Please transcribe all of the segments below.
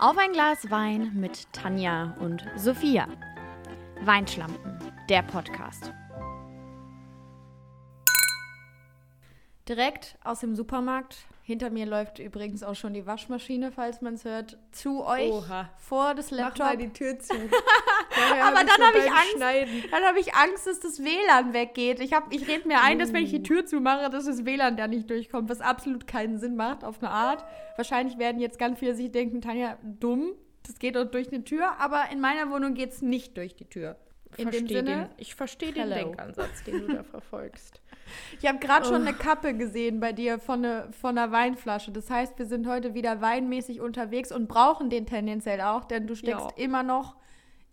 Auf ein Glas Wein mit Tanja und Sophia. Weinschlampen, der Podcast. Direkt aus dem Supermarkt. Hinter mir läuft übrigens auch schon die Waschmaschine, falls man es hört, zu euch Oha. vor das Laptop. Mach mal die Tür zu. Aber dann habe ich Angst. Dann habe ich Angst, dass das WLAN weggeht. Ich, ich rede mir ein, dass wenn ich die Tür zumache, dass das WLAN da nicht durchkommt, was absolut keinen Sinn macht auf eine Art. Wahrscheinlich werden jetzt ganz viele sich denken, Tanja, dumm, das geht doch durch eine Tür, aber in meiner Wohnung geht es nicht durch die Tür. In dem Versteh Sinne, den, ich verstehe den. Denkansatz, den du da verfolgst. ich habe gerade schon Oh. eine Kappe gesehen bei dir von, ne, von einer Weinflasche. Das heißt, wir sind heute wieder weinmäßig unterwegs und brauchen den tendenziell auch, denn du steckst Ja. immer noch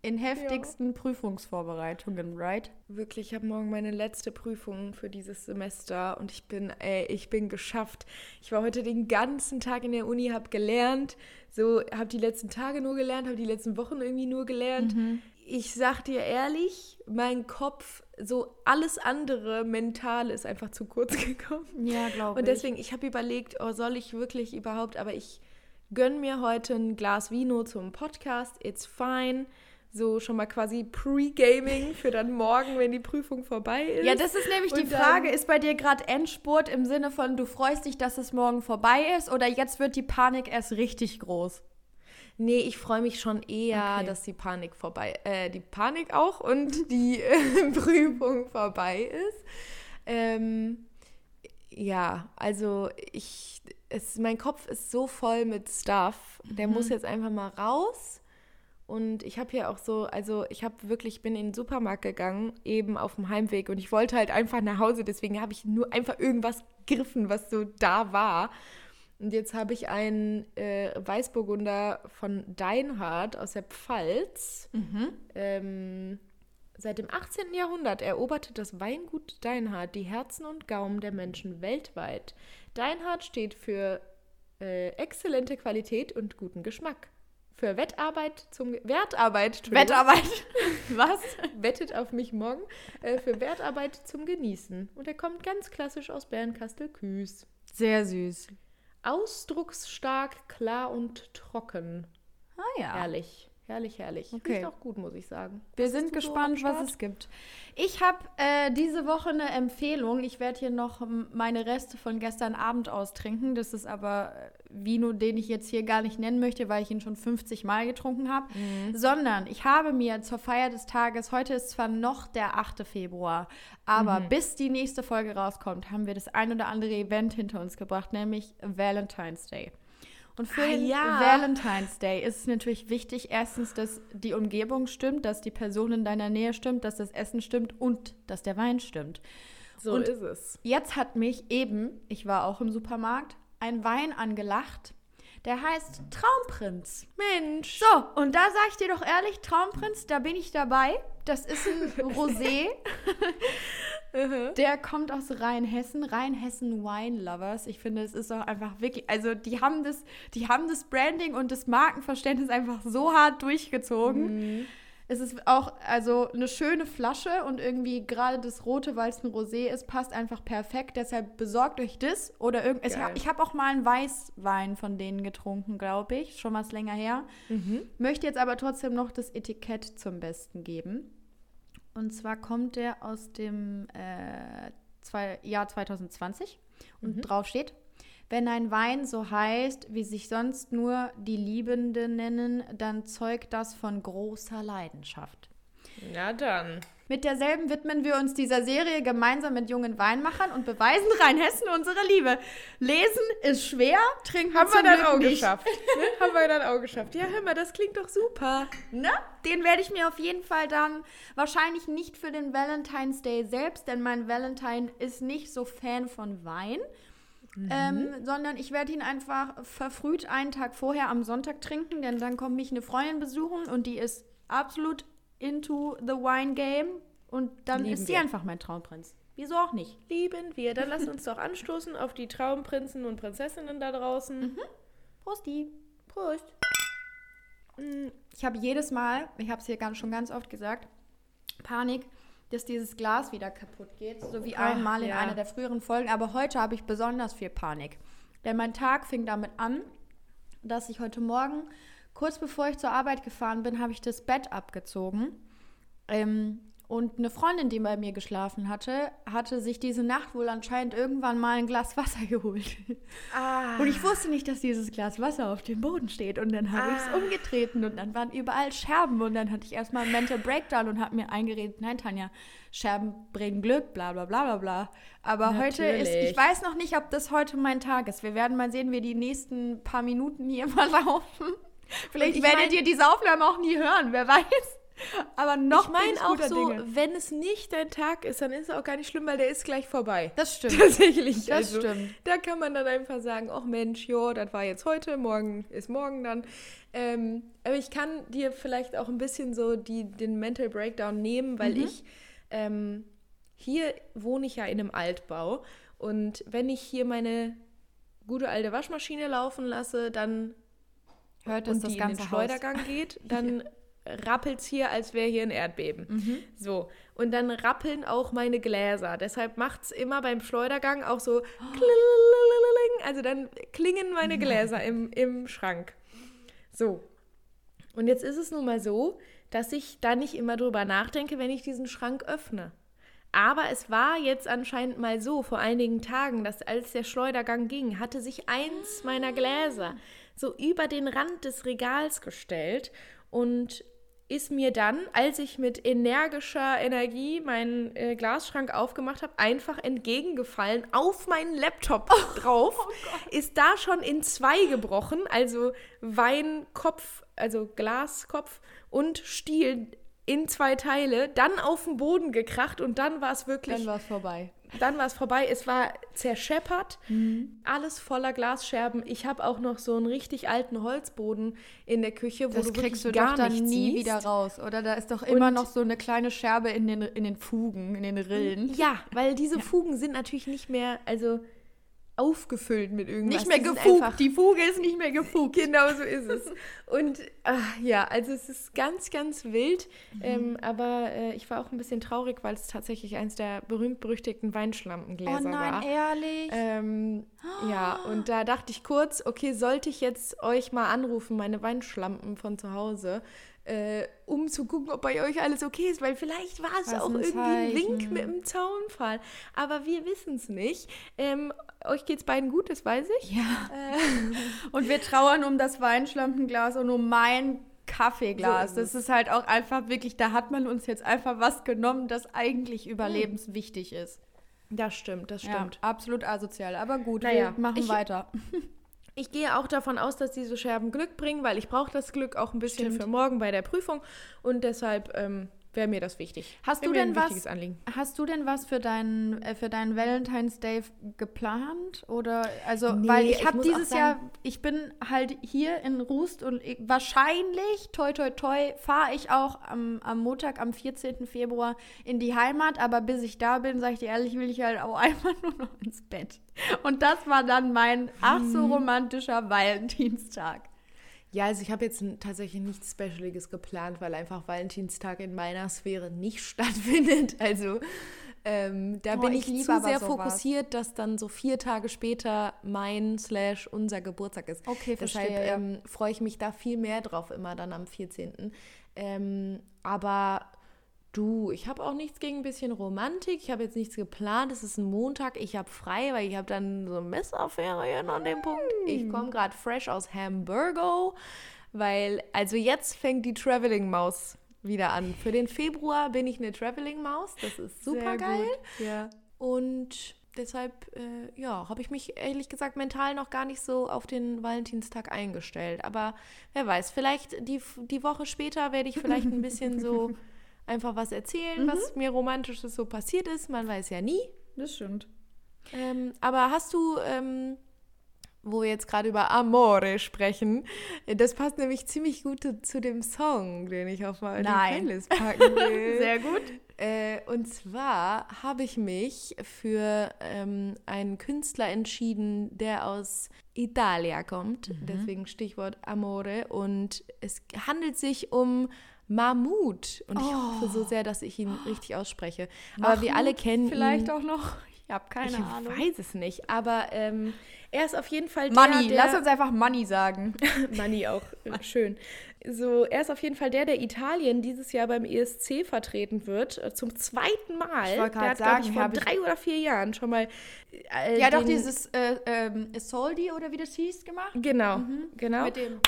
in heftigsten Prüfungsvorbereitungen, right? Wirklich, ich habe morgen meine letzte Prüfung für dieses Semester und ich bin, ey, ich bin geschafft. Ich war heute den ganzen Tag in der Uni, habe gelernt, so habe die letzten Tage nur gelernt, habe die letzten Wochen irgendwie nur gelernt. Ich sag dir ehrlich, mein Kopf, so alles andere mental ist einfach zu kurz gekommen. Ja, glaube Und deswegen, ich habe überlegt, oh, soll ich wirklich überhaupt, aber ich gönne mir heute ein Glas Vino zum Podcast. It's fine. So schon mal quasi Pre-Gaming für dann morgen, wenn die Prüfung vorbei ist. Ja, das ist nämlich die Und dann- Frage. Ist bei dir gerade Endspurt im Sinne von, du freust dich, dass es morgen vorbei ist oder jetzt wird die Panik erst richtig groß? Nee, ich freue mich schon eher, Okay. dass die Panik vorbei, äh, die Panik auch und die äh, Prüfung vorbei ist. Ähm, ja, also ich, es, mein Kopf ist so voll mit Stuff. Der muss jetzt einfach mal raus. Und ich habe hier auch so, also ich habe wirklich, bin in den Supermarkt gegangen, eben auf dem Heimweg und ich wollte halt einfach nach Hause, deswegen habe ich nur einfach irgendwas gegriffen, was so da war. Und jetzt habe ich einen äh, Weißburgunder von Deinhardt aus der Pfalz. Ähm, seit dem 18. Jahrhundert eroberte das Weingut Deinhardt die Herzen und Gaumen der Menschen weltweit. Deinhardt steht für äh, exzellente Qualität und guten Geschmack. Für Wettarbeit zum Wertarbeit. Wettarbeit. Was? Wettet auf mich morgen. Äh, für Wertarbeit zum Genießen. Und er kommt ganz klassisch aus Bernkastel-Kues. Sehr süß. Ausdrucksstark, klar und trocken. Ah ja. Herrlich. Herrlich, herrlich. Okay. Riecht auch gut, muss ich sagen. Wir Was sind so gespannt, am was es gibt. Ich habe äh, diese Woche eine Empfehlung. Ich werde hier noch meine Reste von gestern Abend austrinken. Das ist aber äh, Vino, den ich jetzt hier gar nicht nennen möchte, weil ich ihn schon 50 Mal getrunken habe. Sondern ich habe mir zur Feier des Tages, heute ist zwar noch der 8. Februar, aber bis die nächste Folge rauskommt, haben wir das ein oder andere Event hinter uns gebracht, nämlich Valentine's Day. Und für Ah, den ja. Valentine's Day ist es natürlich wichtig, erstens, dass die Umgebung stimmt, dass die Person in deiner Nähe stimmt, dass das Essen stimmt und dass der Wein stimmt. So Und- ist es. Jetzt hat mich eben, ich war auch im Supermarkt, ein Wein angelacht, der heißt Traumprinz. Mensch. So, und da sage ich dir doch ehrlich, Traumprinz, da bin ich dabei. Das ist ein Rosé. Der kommt aus Rheinhessen, Rheinhessen Wine Lovers. Ich finde, es ist auch einfach wirklich, also die haben das, die haben das Branding und das Markenverständnis einfach so hart durchgezogen. Es ist auch also eine schöne Flasche und irgendwie gerade das rote, weil es ein Rosé ist, passt einfach perfekt. Deshalb besorgt euch das oder irgend. Ich habe hab auch mal einen Weißwein von denen getrunken, glaube ich, schon was länger her. Möchte jetzt aber trotzdem noch das Etikett zum Besten geben. Und zwar kommt der aus dem äh, zwei, Jahr 2020 und drauf steht, wenn ein Wein so heißt, wie sich sonst nur die Liebenden nennen, dann zeugt das von großer Leidenschaft. Na dann. Mit derselben widmen wir uns dieser Serie gemeinsam mit jungen Weinmachern und beweisen Rheinhessen unsere Liebe. Lesen ist schwer, trinken Haben wir dann auch geschafft. Haben wir dann auch geschafft. Ja, hör mal, das klingt doch super. Ne? Den werde ich mir auf jeden Fall dann wahrscheinlich nicht für den Valentine's Day selbst, denn mein Valentine ist nicht so Fan von Wein, ähm, sondern ich werde ihn einfach verfrüht einen Tag vorher am Sonntag trinken, denn dann kommt mich eine Freundin besuchen und die ist absolut into the wine game und dann Lieben ist sie wir. einfach mein Traumprinz. Wieso auch nicht? Lieben wir. Dann lass uns doch anstoßen auf die Traumprinzen und Prinzessinnen da draußen. Prosti. Prost. Ich habe jedes Mal, ich habe es hier ganz, schon ganz oft gesagt, Panik, dass dieses Glas wieder kaputt geht, so wie Ach, einmal in ja. einer der früheren Folgen. Aber heute habe ich besonders viel Panik. Denn mein Tag fing damit an, dass ich heute Morgen kurz bevor ich zur Arbeit gefahren bin, habe ich das Bett abgezogen. Ähm, und eine Freundin, die bei mir geschlafen hatte, hatte sich diese Nacht wohl anscheinend irgendwann mal ein Glas Wasser geholt. Ah. Und ich wusste nicht, dass dieses Glas Wasser auf dem Boden steht. Und dann habe ah. ich es umgetreten und dann waren überall Scherben. Und dann hatte ich erstmal einen Mental Breakdown und habe mir eingeredet, nein, Tanja, Scherben bringen Glück, bla bla bla bla bla. Aber Natürlich. heute ist, ich weiß noch nicht, ob das heute mein Tag ist. Wir werden mal sehen, wie die nächsten paar Minuten hier verlaufen. Vielleicht werdet ihr diese Aufnahme auch nie hören, wer weiß. Aber noch ich meine auch so, Dinge. wenn es nicht dein Tag ist, dann ist es auch gar nicht schlimm, weil der ist gleich vorbei. Das stimmt. Tatsächlich. Das also, stimmt. Da kann man dann einfach sagen, ach Mensch, jo, das war jetzt heute, morgen ist morgen dann. Ähm, aber ich kann dir vielleicht auch ein bisschen so die, den Mental Breakdown nehmen, weil mhm. ich ähm, hier wohne ich ja in einem Altbau und wenn ich hier meine gute alte Waschmaschine laufen lasse, dann hört es das die ganze in den Schleudergang Haus. geht, dann rappelt es hier, als wäre hier ein Erdbeben. Mhm. So. Und dann rappeln auch meine Gläser. Deshalb macht es immer beim Schleudergang auch so. Oh. Also dann klingen meine Gläser im, im Schrank. So. Und jetzt ist es nun mal so, dass ich da nicht immer drüber nachdenke, wenn ich diesen Schrank öffne. Aber es war jetzt anscheinend mal so, vor einigen Tagen, dass als der Schleudergang ging, hatte sich eins meiner Gläser so über den Rand des Regals gestellt und ist mir dann, als ich mit energischer Energie meinen äh, Glasschrank aufgemacht habe, einfach entgegengefallen auf meinen Laptop oh, drauf. Oh ist da schon in zwei gebrochen, also Weinkopf, also Glaskopf und Stiel in zwei Teile, dann auf den Boden gekracht und dann war es wirklich. Dann war es vorbei. Dann war es vorbei. Es war zerscheppert, mhm. alles voller Glasscherben. Ich habe auch noch so einen richtig alten Holzboden in der Küche, wo das du kriegst du gar dann nie siehst. wieder raus, oder? Da ist doch immer und noch so eine kleine Scherbe in den, in den Fugen, in den Rillen. Ja, weil diese ja. Fugen sind natürlich nicht mehr, also aufgefüllt mit irgendwas. Nicht mehr gefugt. Die Fuge ist nicht mehr gefugt. Genau so ist es. Und ach, ja, also es ist ganz, ganz wild. Mhm. Ähm, aber äh, ich war auch ein bisschen traurig, weil es tatsächlich eins der berühmt-berüchtigten Weinschlampengläser war. Oh nein, war. ehrlich? Ähm, ja, und da dachte ich kurz, okay, sollte ich jetzt euch mal anrufen, meine Weinschlampen von zu Hause, äh, um zu gucken, ob bei euch alles okay ist, weil vielleicht war es auch irgendwie ein Wink mit dem Zaunfall. Aber wir wissen es nicht. Ähm, euch es beiden gut, das weiß ich. Ja. Äh. Und wir trauern um das Weinschlampenglas und um mein Kaffeeglas. So ist das ist halt auch einfach wirklich, da hat man uns jetzt einfach was genommen, das eigentlich überlebenswichtig ist. Das stimmt, das stimmt. Ja, absolut asozial. Aber gut, naja, wir machen ich, weiter. Ich gehe auch davon aus, dass diese Scherben Glück bringen, weil ich brauche das Glück auch ein bisschen Stimmt. für morgen bei der Prüfung und deshalb ähm, wäre mir das wichtig. Hast du denn was? Hast du denn was für deinen äh, für deinen Valentine's Day geplant oder also nee, weil ich habe dieses Jahr ich bin halt hier in Rust und ich, wahrscheinlich toi toi toi fahre ich auch am, am Montag am 14. Februar in die Heimat, aber bis ich da bin, sage ich dir ehrlich, will ich halt auch einfach nur noch ins Bett. Und das war dann mein ach so hm. romantischer Valentinstag. Ja, also ich habe jetzt tatsächlich nichts Specialiges geplant, weil einfach Valentinstag in meiner Sphäre nicht stattfindet. Also ähm, da oh, bin ich, ich zu sehr fokussiert, dass dann so vier Tage später mein slash unser Geburtstag ist. Okay, verstehe. Deshalb ähm, freue ich mich da viel mehr drauf, immer dann am 14. Ähm, aber Du, ich habe auch nichts gegen ein bisschen Romantik. Ich habe jetzt nichts geplant. Es ist ein Montag. Ich habe frei, weil ich habe dann so Messerferien an dem Punkt. Ich hm. komme gerade fresh aus Hamburgo, weil also jetzt fängt die Traveling Maus wieder an. Für den Februar bin ich eine Traveling Maus. Das ist super geil. Ja. Und deshalb, äh, ja, habe ich mich ehrlich gesagt mental noch gar nicht so auf den Valentinstag eingestellt. Aber wer weiß, vielleicht die, die Woche später werde ich vielleicht ein bisschen so einfach was erzählen, mhm. was mir romantisches so passiert ist. Man weiß ja nie. Das stimmt. Ähm, aber hast du, ähm, wo wir jetzt gerade über Amore sprechen, das passt nämlich ziemlich gut zu dem Song, den ich auf meine Playlist packen will. Sehr gut. Äh, und zwar habe ich mich für ähm, einen Künstler entschieden, der aus Italia kommt. Mhm. Deswegen Stichwort Amore. Und es handelt sich um Mahmoud. Und ich oh. hoffe so sehr, dass ich ihn richtig ausspreche. Mahmoud Aber wir alle kennen vielleicht ihn. auch noch. Ich habe keine ich Ahnung. weiß es nicht, aber ähm, er ist auf jeden Fall Money, der, der lass uns einfach Money sagen. Money auch äh, schön. So, er ist auf jeden Fall der, der Italien dieses Jahr beim ESC vertreten wird, äh, zum zweiten Mal. Ich der gerade hat, sagen, ich, vor ich- drei oder vier Jahren schon mal. Äh, Ja, doch, dieses äh, ähm, Isoldi oder wie das hieß gemacht. Genau, genau. Mit dem.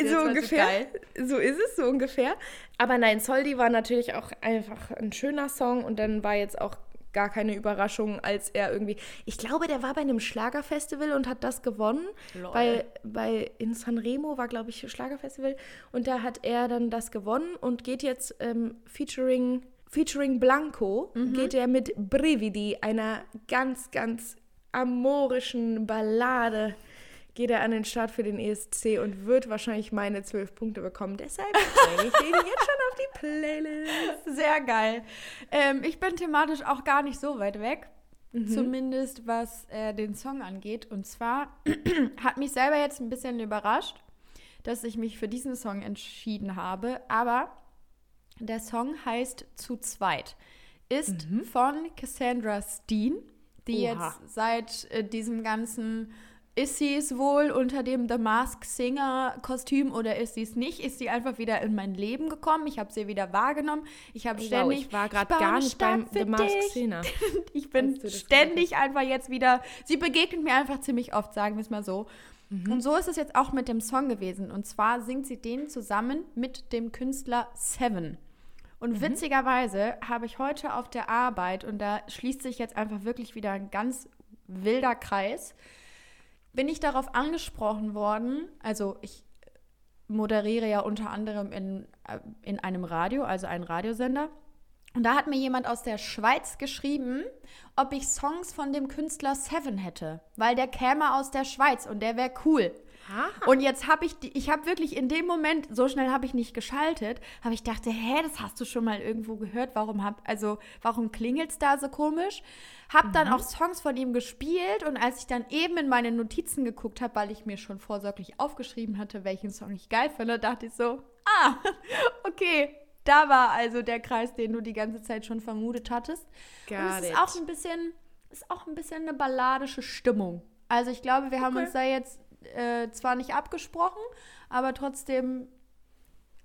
Das so ungefähr. So ist es, so ungefähr. Aber nein, Soldi war natürlich auch einfach ein schöner Song und dann war jetzt auch gar keine Überraschung, als er irgendwie. Ich glaube, der war bei einem Schlagerfestival und hat das gewonnen. Lol. Weil bei in Sanremo war, glaube ich, Schlagerfestival und da hat er dann das gewonnen und geht jetzt ähm, featuring, featuring Blanco, geht er mit Brividi, einer ganz, ganz amorischen Ballade geht er an den Start für den ESC und wird wahrscheinlich meine zwölf Punkte bekommen. Deshalb bringe ich den jetzt schon auf die Playlist. Sehr geil. Ähm, ich bin thematisch auch gar nicht so weit weg. Zumindest was äh, den Song angeht. Und zwar hat mich selber jetzt ein bisschen überrascht, dass ich mich für diesen Song entschieden habe. Aber der Song heißt Zu zweit. Ist von Cassandra Steen, die Oha. jetzt seit äh, diesem ganzen ist sie es wohl unter dem The Mask Singer Kostüm oder ist sie es nicht? Ist sie einfach wieder in mein Leben gekommen? Ich habe sie wieder wahrgenommen. Ich habe Wow, ständig. ich war gerade gar nicht beim The dich. Singer. Ich bin ständig einfach jetzt wieder. Sie begegnet mir einfach ziemlich oft, sagen wir es mal so. Und so ist es jetzt auch mit dem Song gewesen. Und zwar singt sie den zusammen mit dem Künstler Seven. Und witzigerweise habe ich heute auf der Arbeit, und da schließt sich jetzt einfach wirklich wieder ein ganz wilder Kreis, bin ich darauf angesprochen worden. Also ich moderiere ja unter anderem in, äh, in einem Radio, also einen Radiosender. Und da hat mir jemand aus der Schweiz geschrieben, ob ich Songs von dem Künstler Seven hätte, weil der käme aus der Schweiz und der wäre cool. Und jetzt habe ich, die- ich habe wirklich in dem Moment, so schnell habe ich nicht geschaltet, aber ich dachte, hä, das hast du schon mal irgendwo gehört, warum hab, also, warum klingelt's da so komisch? Hab dann auch Songs von ihm gespielt und als ich dann eben in meine Notizen geguckt habe, weil ich mir schon vorsorglich aufgeschrieben hatte, welchen Song ich geil finde, dachte ich so, ah, okay, da war also der Kreis, den du die ganze Zeit schon vermutet hattest. und Got es ist auch ein bisschen, ist auch ein bisschen eine balladische Stimmung. Also ich glaube, wir haben Okay. uns da jetzt äh, zwar nicht abgesprochen, aber trotzdem,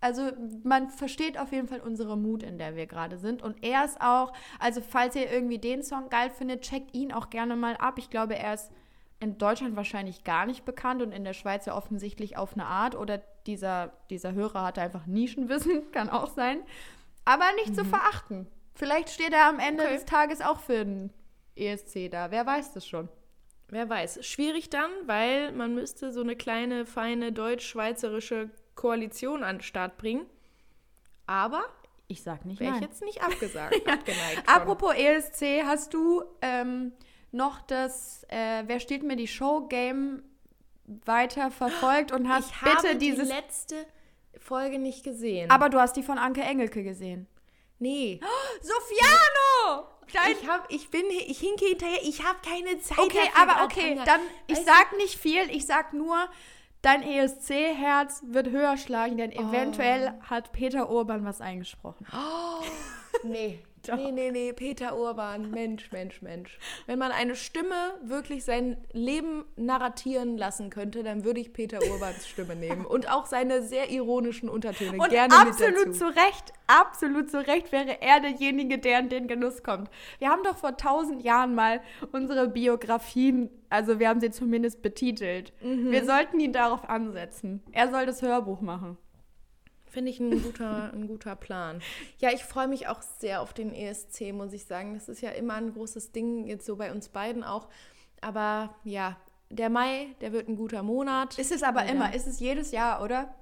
also man versteht auf jeden Fall unsere Mut, in der wir gerade sind. Und er ist auch, also falls ihr irgendwie den Song geil findet, checkt ihn auch gerne mal ab. Ich glaube, er ist in Deutschland wahrscheinlich gar nicht bekannt und in der Schweiz ja offensichtlich auf eine Art. Oder dieser, dieser Hörer hatte einfach Nischenwissen, kann auch sein. Aber nicht zu verachten. Vielleicht steht er am Ende Mhm. Okay. des Tages auch für den ESC da. Wer weiß das schon. Wer weiß. Schwierig dann, weil man müsste so eine kleine, feine deutsch-schweizerische Koalition an den Start bringen. Aber Ich sag nicht wäre ich jetzt nicht abgesagt, abgeneigt. von. Apropos ESC, hast du ähm, noch das äh, Wer steht mir die Show Game weiter verfolgt und hast ich bitte habe dieses. die letzte Folge nicht gesehen. aber du hast die von Anke Engelke gesehen. nee. Sofiano! Dein Ich, hab, ich bin, ich hinke hinterher, ich habe keine Zeit okay, aber okay, dann, ich Weißt sag nicht viel, ich sag nur, dein ESC-Herz wird höher schlagen, denn eventuell hat Peter Urban was eingesprochen. Nee. Doch. Nee, nee, nee, Peter Urban, Mensch, Mensch, Mensch. Wenn man eine Stimme wirklich sein Leben narratieren lassen könnte, dann würde ich Peter Urbans Stimme nehmen. Und auch seine sehr ironischen Untertöne Und gerne absolut mit dazu. zu Recht, absolut zu Recht wäre er derjenige, der in den Genuss kommt. Wir haben doch vor tausend Jahren mal unsere Biografien, also wir haben sie zumindest betitelt. Mhm. Wir sollten ihn darauf ansetzen. Er soll das Hörbuch machen. Finde ich ein guter, ein guter Plan. Ja, ich freue mich auch sehr auf den ESC, muss ich sagen. Das ist ja immer ein großes Ding, jetzt so bei uns beiden auch. Aber ja, der Mai, der wird ein guter Monat. Ist es aber Ja. immer, ist es jedes Jahr, oder?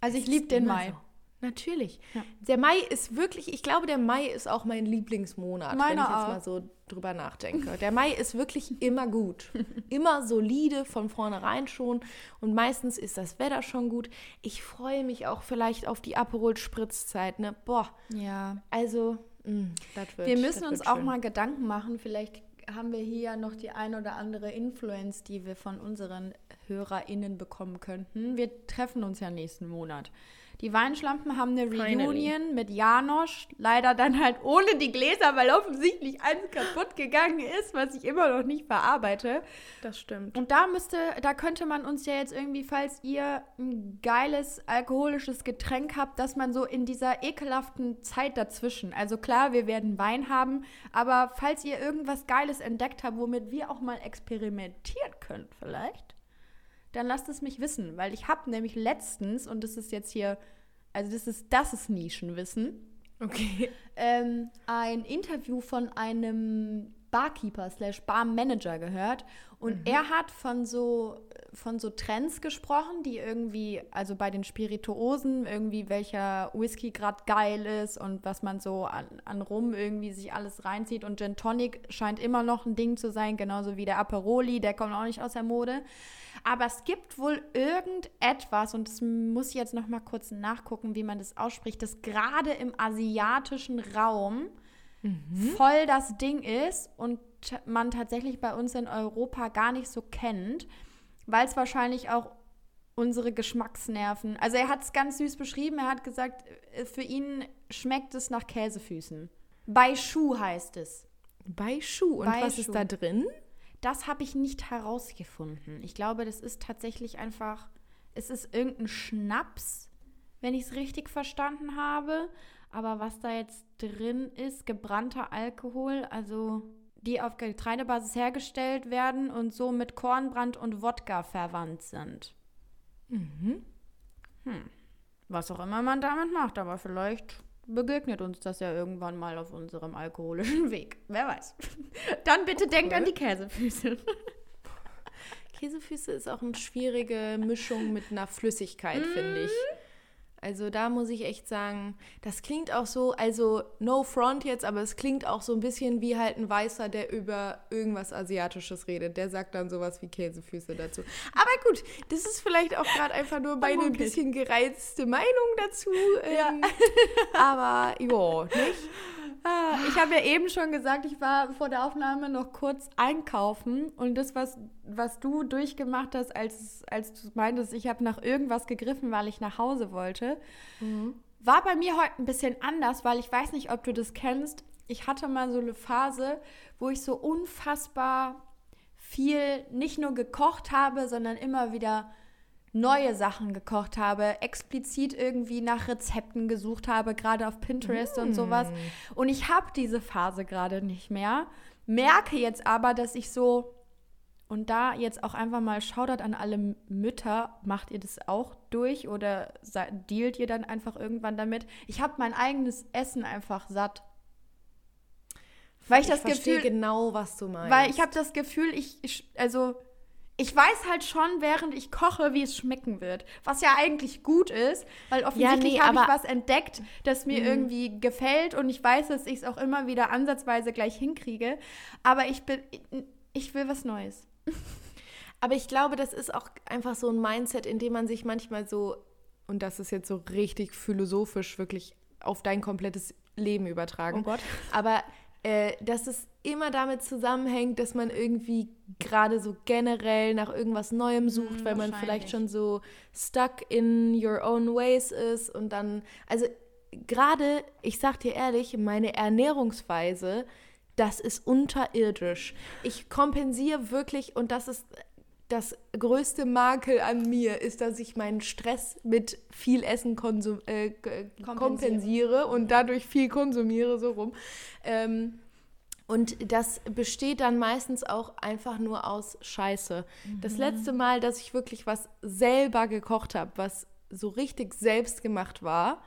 Also ich liebe den Mai. so. Natürlich. Ja. Der Mai ist wirklich, ich glaube, der Mai ist auch mein Lieblingsmonat, wenn Meiner ich jetzt mal so drüber nachdenke. Der Mai ist wirklich immer gut. Immer solide von vornherein schon. Und meistens ist das Wetter schon gut. Ich freue mich auch vielleicht auf die Aperol-Spritzzeit. Ne? Boah, Ja. also, mh, das wird Wir müssen uns auch schön. mal Gedanken machen. Vielleicht haben wir hier ja noch die ein oder andere Influence, die wir von unseren HörerInnen bekommen könnten. Wir treffen uns ja nächsten Monat. Die Weinschlampen haben eine Finally. Reunion mit Janosch. Leider dann halt ohne die Gläser, weil offensichtlich eins kaputt gegangen ist, was ich immer noch nicht verarbeite. Das stimmt. Und da müsste, da könnte man uns ja jetzt irgendwie, falls ihr ein geiles alkoholisches Getränk habt, dass man so in dieser ekelhaften Zeit dazwischen, also klar, wir werden Wein haben, aber falls ihr irgendwas Geiles entdeckt habt, womit wir auch mal experimentieren können vielleicht, dann lasst es mich wissen, weil ich habe nämlich letztens, und das ist jetzt hier, also das ist, das ist Nischenwissen, Okay. ähm, ein Interview von einem Barkeeper slash Barmanager gehört. Und er hat von so von so Trends gesprochen, die irgendwie, also bei den Spirituosen, irgendwie welcher Whisky gerade geil ist und was man so an, an Rum irgendwie sich alles reinzieht. Und Gin Tonic scheint immer noch ein Ding zu sein, genauso wie der Aperoli, der kommt auch nicht aus der Mode. Aber es gibt wohl irgendetwas, und das muss ich jetzt noch mal kurz nachgucken, wie man das ausspricht, das gerade im asiatischen Raum voll das Ding ist und man tatsächlich bei uns in Europa gar nicht so kennt, weil es wahrscheinlich auch unsere Geschmacksnerven. Also er hat es ganz süß beschrieben. Er hat gesagt, äh, für ihn schmeckt es nach Käsefüßen. Bei Schuh heißt es. Bei Schuh. Und Bei was Schuh. ist da drin? Das habe ich nicht herausgefunden. Ich glaube, das ist tatsächlich einfach, es ist irgendein Schnaps, wenn ich es richtig verstanden habe. Aber was da jetzt drin ist, gebrannter Alkohol, also die auf Getreidebasis hergestellt werden und so mit Kornbrand und Wodka verwandt sind. Mhm. Was auch immer man damit macht, aber vielleicht begegnet uns das ja irgendwann mal auf unserem alkoholischen Weg. Wer weiß. Dann bitte denkt an die Käsefüße. Käsefüße ist auch eine schwierige Mischung mit einer Flüssigkeit, finde ich. Also da muss ich echt sagen, das klingt auch so, also no front jetzt, aber es klingt auch so ein bisschen wie halt ein Weißer, der über irgendwas Asiatisches redet. Der sagt dann sowas wie Käsefüße dazu. Aber gut, das ist vielleicht auch gerade einfach nur meine ein bisschen gereizte Meinung dazu. Ja. Ähm, aber ja, nicht? Ah, Ich habe ja eben schon gesagt, ich war vor der Aufnahme noch kurz einkaufen und das, was, was du durchgemacht hast, als, als du meintest, ich habe nach irgendwas gegriffen, weil ich nach Hause wollte, war bei mir heute ein bisschen anders, weil ich weiß nicht, ob du das kennst. Ich hatte mal so eine Phase, wo ich so unfassbar viel nicht nur gekocht habe, sondern immer wieder neue Sachen gekocht habe, explizit irgendwie nach Rezepten gesucht habe, gerade auf Pinterest und sowas. Und ich habe diese Phase gerade nicht mehr. Merke jetzt aber, dass ich so und da jetzt auch einfach mal Shoutout an alle Mütter, macht ihr das auch durch oder dealt ihr dann einfach irgendwann damit? Ich habe mein eigenes Essen einfach satt. Weil ich, das verstehe Gefühl, genau, was du meinst. weil ich habe das Gefühl, ich, ich also ich weiß halt schon, während ich koche, wie es schmecken wird. Was ja eigentlich gut ist, weil offensichtlich nee, habe ich Mhm. was entdeckt, das mir irgendwie gefällt und ich weiß, dass ich es auch immer wieder ansatzweise gleich hinkriege. Aber ich bin, ich will was Neues. Aber ich glaube, das ist auch einfach so ein Mindset, in dem man sich manchmal so, und das ist jetzt so richtig philosophisch wirklich auf dein komplettes Leben übertragen. Oh Gott. Aber äh, dass es immer damit zusammenhängt, dass man irgendwie gerade so generell nach irgendwas Neuem sucht, weil man vielleicht schon so stuck in your own ways ist und dann, also gerade, ich sag dir ehrlich, meine Ernährungsweise, das ist unterirdisch. Ich kompensiere wirklich und das ist das größte Makel an mir ist, dass ich meinen Stress mit viel Essen äh, k- kompensiere und dadurch viel konsumiere, so rum. Ähm, und das besteht dann meistens auch einfach nur aus Scheiße. Das letzte Mal, dass ich wirklich was selber gekocht habe, was so richtig selbst gemacht war,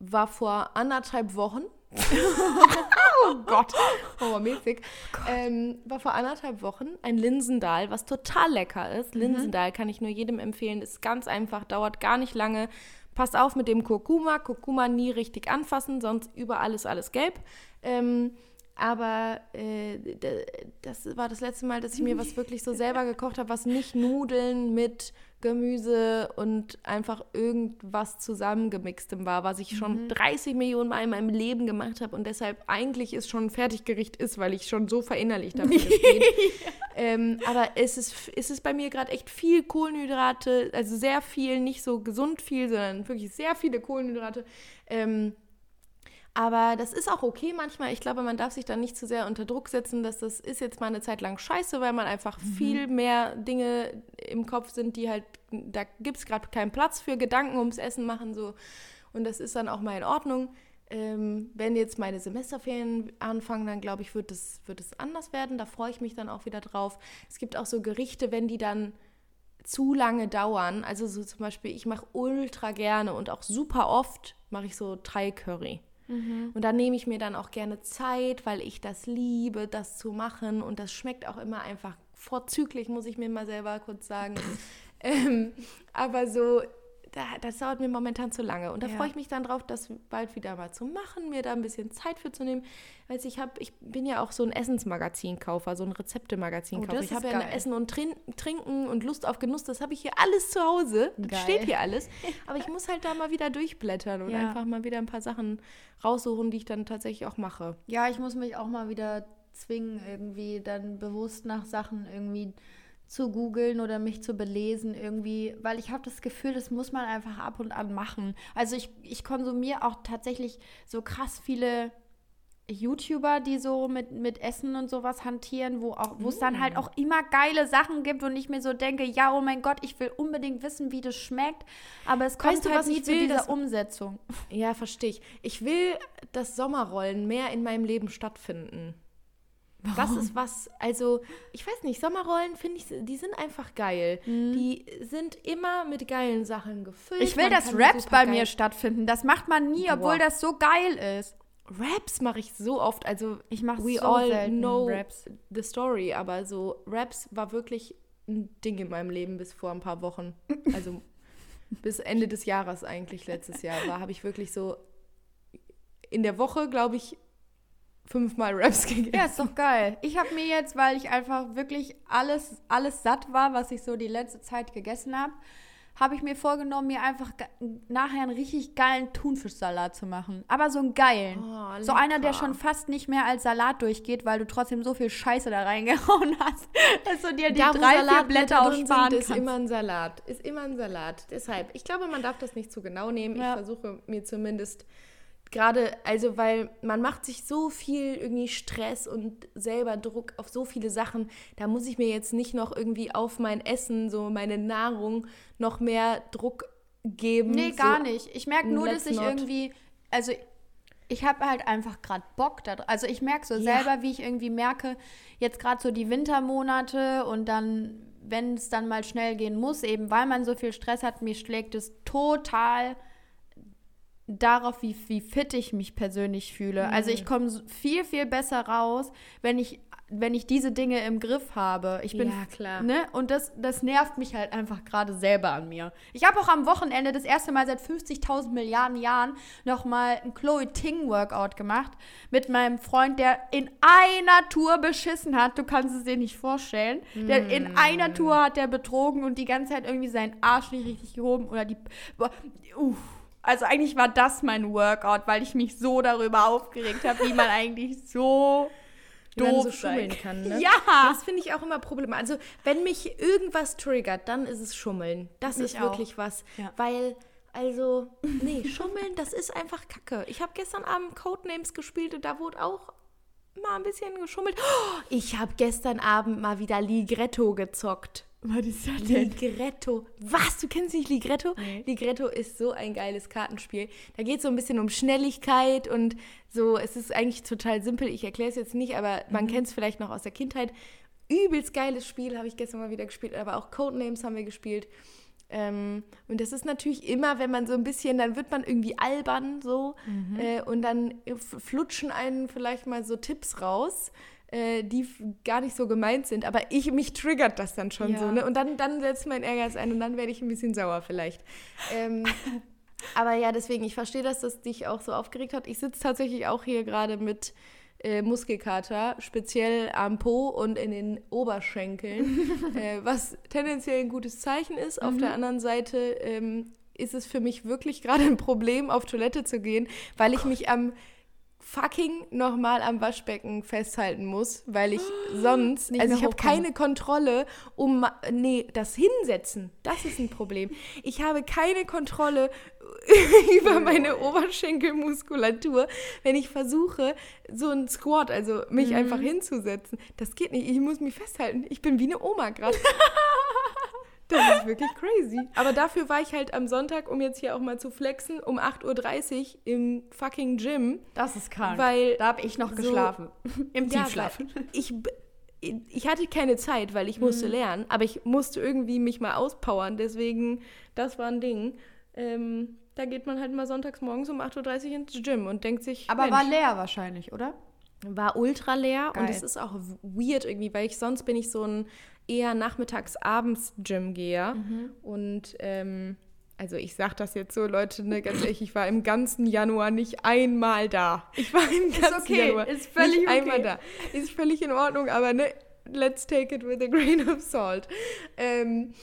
war vor anderthalb Wochen. oh Gott, horrormäßig. Ähm, war vor anderthalb Wochen ein Linsendal, was total lecker ist. Linsendal kann ich nur jedem empfehlen, ist ganz einfach, dauert gar nicht lange. Passt auf mit dem Kurkuma. Kurkuma nie richtig anfassen, sonst überall ist alles gelb. Ähm, aber äh, das war das letzte Mal, dass ich mir was wirklich so selber gekocht habe, was nicht Nudeln mit Gemüse und einfach irgendwas zusammengemixtem war, was ich schon mhm. 30 Millionen Mal in meinem Leben gemacht habe und deshalb eigentlich ist schon ein Fertiggericht ist, weil ich schon so verinnerlicht habe, wie das geht. ähm, aber es ist, es ist bei mir gerade echt viel Kohlenhydrate, also sehr viel, nicht so gesund viel, sondern wirklich sehr viele Kohlenhydrate. Ähm, aber das ist auch okay manchmal. Ich glaube, man darf sich da nicht zu sehr unter Druck setzen, dass das ist jetzt mal eine Zeit lang scheiße, weil man einfach mhm. viel mehr Dinge im Kopf sind, die halt, da gibt es gerade keinen Platz für Gedanken ums Essen machen. so Und das ist dann auch mal in Ordnung. Ähm, wenn jetzt meine Semesterferien anfangen, dann glaube ich, wird es wird anders werden. Da freue ich mich dann auch wieder drauf. Es gibt auch so Gerichte, wenn die dann zu lange dauern. Also so zum Beispiel, ich mache ultra gerne und auch super oft mache ich so Thai-Curry. Mhm. Und da nehme ich mir dann auch gerne Zeit, weil ich das liebe, das zu machen. Und das schmeckt auch immer einfach vorzüglich, muss ich mir mal selber kurz sagen. ähm, aber so, das dauert mir momentan zu lange. Und da ja. freue ich mich dann drauf, das bald wieder mal zu machen, mir da ein bisschen Zeit für zu nehmen. Weil ich habe, ich bin ja auch so ein Essensmagazinkaufer, so ein Rezeptemagazinkaufer. Oh, ich habe ja Essen und Trin Trinken und Lust auf Genuss, das habe ich hier alles zu Hause. Das steht hier alles. Aber ich muss halt da mal wieder durchblättern und ja. einfach mal wieder ein paar Sachen raussuchen, die ich dann tatsächlich auch mache. Ja, ich muss mich auch mal wieder zwingen, irgendwie dann bewusst nach Sachen irgendwie zu googeln oder mich zu belesen irgendwie, weil ich habe das Gefühl, das muss man einfach ab und an machen. Also ich, ich konsumiere auch tatsächlich so krass viele YouTuber, die so mit, mit Essen und sowas hantieren, wo auch, wo es mm. dann halt mm. auch immer geile Sachen gibt und ich mir so denke, ja, oh mein Gott, ich will unbedingt wissen, wie das schmeckt, aber es kommt weißt du, halt nie zu dieser das, Umsetzung. Ja, verstehe ich. Ich will, dass Sommerrollen mehr in meinem Leben stattfinden. Warum? Das ist was, also ich weiß nicht, Sommerrollen finde ich, die sind einfach geil. Mhm. Die sind immer mit geilen Sachen gefüllt. Ich will, dass Raps bei mir stattfinden. Das macht man nie, Boah. obwohl das so geil ist. Raps mache ich so oft, also ich mache so all know Raps. the story, aber so Raps war wirklich ein Ding in meinem Leben bis vor ein paar Wochen. Also bis Ende des Jahres eigentlich letztes Jahr war, habe ich wirklich so in der Woche, glaube ich, fünfmal Raps gegessen. Ja, ist doch geil. Ich habe mir jetzt, weil ich einfach wirklich alles, alles satt war, was ich so die letzte Zeit gegessen habe, habe ich mir vorgenommen, mir einfach nachher einen richtig geilen Thunfischsalat zu machen. Aber so einen geilen. Oh, so einer, der schon fast nicht mehr als Salat durchgeht, weil du trotzdem so viel Scheiße da reingehauen hast, dass du dir die da, drei, vier Blätter aussparen sind, kannst. Ist immer ein Salat. Ist immer ein Salat. Deshalb, ich glaube, man darf das nicht zu genau nehmen. Ja. Ich versuche mir zumindest gerade, also weil man macht sich so viel irgendwie Stress und selber Druck auf so viele Sachen, da muss ich mir jetzt nicht noch irgendwie auf mein Essen, so meine Nahrung, noch mehr Druck geben. Nee, so gar nicht. Ich merke nur, dass ich not. irgendwie, also ich habe halt einfach gerade Bock da Also ich merke so ja. selber, wie ich irgendwie merke, jetzt gerade so die Wintermonate und dann, wenn es dann mal schnell gehen muss, eben weil man so viel Stress hat, mir schlägt es total darauf, wie, wie fit ich mich persönlich fühle. Mhm. Also ich komme viel, viel besser raus, wenn ich, wenn ich diese Dinge im Griff habe. Ich bin, ja, klar. Ne? Und das, das nervt mich halt einfach gerade selber an mir. Ich habe auch am Wochenende das erste Mal seit 50.000 Milliarden Jahren nochmal ein Chloe Ting Workout gemacht mit meinem Freund, der in einer Tour beschissen hat. Du kannst es dir nicht vorstellen. Mhm. Der, in mhm. einer Tour hat der betrogen und die ganze Zeit irgendwie seinen Arsch nicht richtig gehoben oder die... Uff also eigentlich war das mein Workout, weil ich mich so darüber aufgeregt habe, wie man eigentlich so doof so schummeln kann. Ne? Ja. Das finde ich auch immer problematisch. Also wenn mich irgendwas triggert, dann ist es Schummeln. Das mich ist wirklich auch. was. Ja. Weil, also, nee, Schummeln, das ist einfach Kacke. Ich habe gestern Abend Codenames gespielt und da wurde auch mal ein bisschen geschummelt. Oh, ich habe gestern Abend mal wieder Ligretto gezockt. Was ist das denn? Ligretto. Was? Du kennst nicht Ligretto? Nee. Ligretto ist so ein geiles Kartenspiel. Da geht es so ein bisschen um Schnelligkeit und so. Es ist eigentlich total simpel. Ich erkläre es jetzt nicht, aber man mhm. kennt es vielleicht noch aus der Kindheit. Übelst geiles Spiel, habe ich gestern mal wieder gespielt. Aber auch Codenames haben wir gespielt. Ähm, und das ist natürlich immer, wenn man so ein bisschen, dann wird man irgendwie albern so mhm. äh, und dann flutschen einen vielleicht mal so Tipps raus äh, die gar nicht so gemeint sind, aber ich, mich triggert das dann schon ja. so, ne? Und dann, dann setzt mein Ehrgeiz ein und dann werde ich ein bisschen sauer vielleicht. Ähm, aber ja, deswegen, ich verstehe, dass das dich auch so aufgeregt hat. Ich sitze tatsächlich auch hier gerade mit äh, Muskelkater, speziell am Po und in den Oberschenkeln, äh, was tendenziell ein gutes Zeichen ist. Auf der anderen Seite ähm, ist es für mich wirklich gerade ein Problem, auf Toilette zu gehen, weil ich mich am fucking nochmal am Waschbecken festhalten muss, weil ich sonst, Nicht also ich habe keine Kontrolle um, nee, das Hinsetzen, das ist ein Problem. Ich habe keine Kontrolle über meine Oberschenkelmuskulatur, wenn ich versuche, so ein Squat, also mich einfach hinzusetzen. Das geht nicht, ich muss mich festhalten. Ich bin wie eine Oma gerade. Das ist wirklich crazy. Aber dafür war ich halt am Sonntag, um jetzt hier auch mal zu flexen, um 8.30 Uhr im fucking Gym. Das ist krank. Weil da habe ich noch so- geschlafen. Im Ja, Tiefschlaf. Ich, ich hatte keine Zeit, weil ich Mhm. musste lernen, aber ich musste irgendwie mich mal auspowern. Deswegen, das war ein Ding. Ähm, da geht man halt mal sonntags morgens um 8.30 Uhr ins Gym und denkt sich, Aber Mensch, war leer wahrscheinlich, oder? war ultra leer und Geil. es ist auch weird irgendwie, weil ich sonst bin ich so ein eher nachmittags-abends-Gym-Geher Mhm. und ähm, also ich sag das jetzt so, Leute, ne, ganz ehrlich, ich war im ganzen Januar nicht einmal da. Ich war im ganzen okay, Januar ist völlig nicht okay. einmal da. Ist völlig in Ordnung, aber ne, let's take it with a grain of salt. Ähm,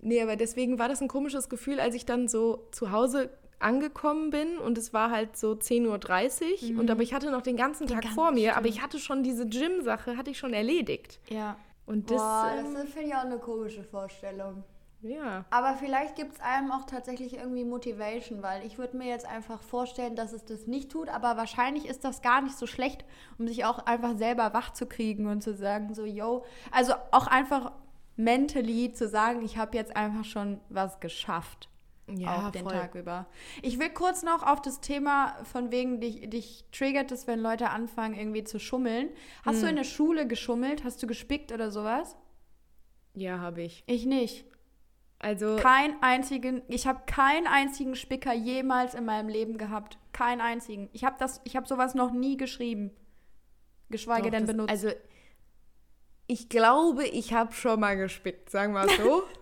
nee, aber deswegen war das ein komisches Gefühl, als ich dann so zu Hause angekommen bin und es war halt so 10.30 Uhr und aber ich hatte noch den ganzen Tag ganzen- vor mir, aber stimmt. ich hatte schon diese Gym-Sache, hatte ich schon erledigt. Ja. Und das, Boah, ähm, das finde ich auch eine komische Vorstellung. ja. Aber vielleicht gibt es einem auch tatsächlich irgendwie Motivation, weil ich würde mir jetzt einfach vorstellen, dass es das nicht tut, aber Aber wahrscheinlich ist das gar nicht so schlecht, um sich auch einfach selber wach zu kriegen und zu sagen, so, yo, also auch einfach mentally zu sagen, ich habe jetzt einfach schon was geschafft. Ja, auch den voll. Tag über. Ich will kurz noch auf das Thema von wegen dich, dich triggert es, wenn Leute anfangen irgendwie zu schummeln. Hast Hm. du in der Schule geschummelt? Hast du gespickt oder sowas? Ja, habe ich. Ich nicht. Also, Kein einzigen, ich habe keinen einzigen Spicker jemals in meinem Leben gehabt. Keinen einzigen. Ich habe das, ich habe sowas noch nie geschrieben. Geschweige doch, denn das- benutzt. Also, ich glaube, ich habe schon mal gespickt, sagen wir so.